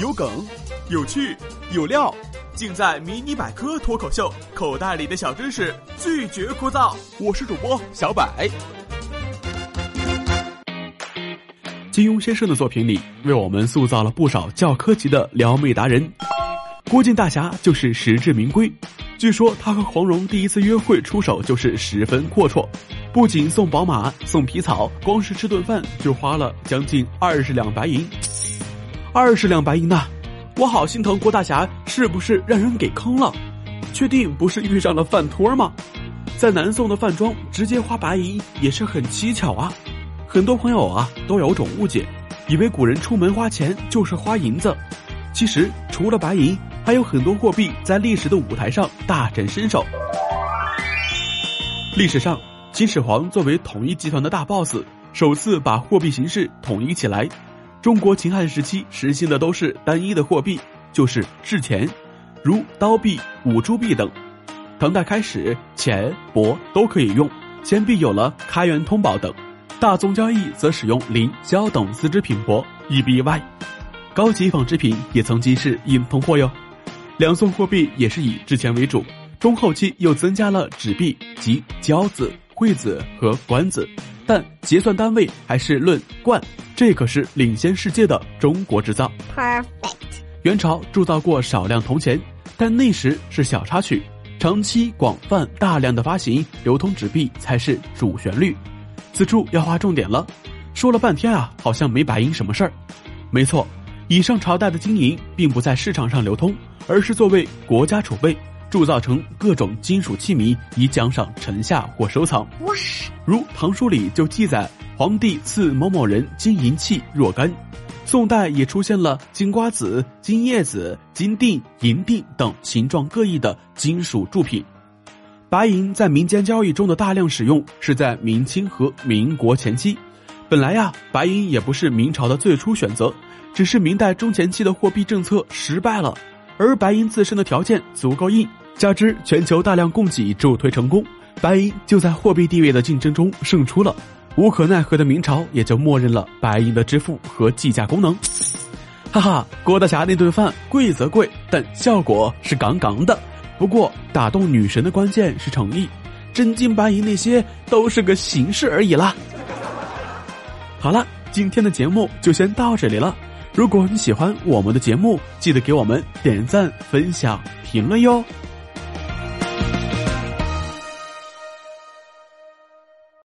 有梗，有趣，有料，尽在《迷你百科脱口秀》，口袋里的小知识拒绝枯燥。我是主播小百。金庸先生的作品里，为我们塑造了不少教科级的撩妹达人。郭靖大侠就是实至名归。据说他和黄蓉第一次约会出手就是十分阔绰，不仅送宝马、送皮草，光是吃顿饭就花了将近二十两白银。二十两白银呐，我好心疼郭大侠，是不是让人给坑了？确定不是遇上了饭托吗？在南宋的饭庄直接花白银也是很蹊跷啊。很多朋友啊都有种误解，以为古人出门花钱就是花银子。其实除了白银，还有很多货币在历史的舞台上大展身手。历史上，秦始皇作为统一集团的大 boss，首次把货币形式统一起来。中国秦汉时期实行的都是单一的货币，就是制钱，如刀币、五铢币等。唐代开始，钱帛都可以用，钱币有了开元通宝等。大宗交易则使用磷、胶等丝织品帛，E B Y。高级纺织品也曾经是硬通货哟。两宋货币也是以制钱为主，中后期又增加了纸币及交子、会子和官子，但结算单位还是论贯。这可是领先世界的中国制造。Perfect。元朝铸造过少量铜钱，但那时是小插曲，长期广泛大量的发行流通纸币才是主旋律。此处要划重点了，说了半天啊，好像没白银什么事儿。没错，以上朝代的金银并不在市场上流通，而是作为国家储备，铸造成各种金属器皿，以奖赏臣下或收藏。如《唐书》里就记载，皇帝赐某某人金银器若干。宋代也出现了金瓜子、金叶子、金锭、银锭等形状各异的金属铸品。白银在民间交易中的大量使用是在明清和民国前期。本来呀，白银也不是明朝的最初选择，只是明代中前期的货币政策失败了，而白银自身的条件足够硬，加之全球大量供给助推成功，白银就在货币地位的竞争中胜出了。无可奈何的明朝也就默认了白银的支付和计价功能。哈哈，郭大侠那顿饭贵则贵，但效果是杠杠的。不过，打动女神的关键是诚意，真金白银那些都是个形式而已啦。好了，今天的节目就先到这里了。如果你喜欢我们的节目，记得给我们点赞、分享、评论哟。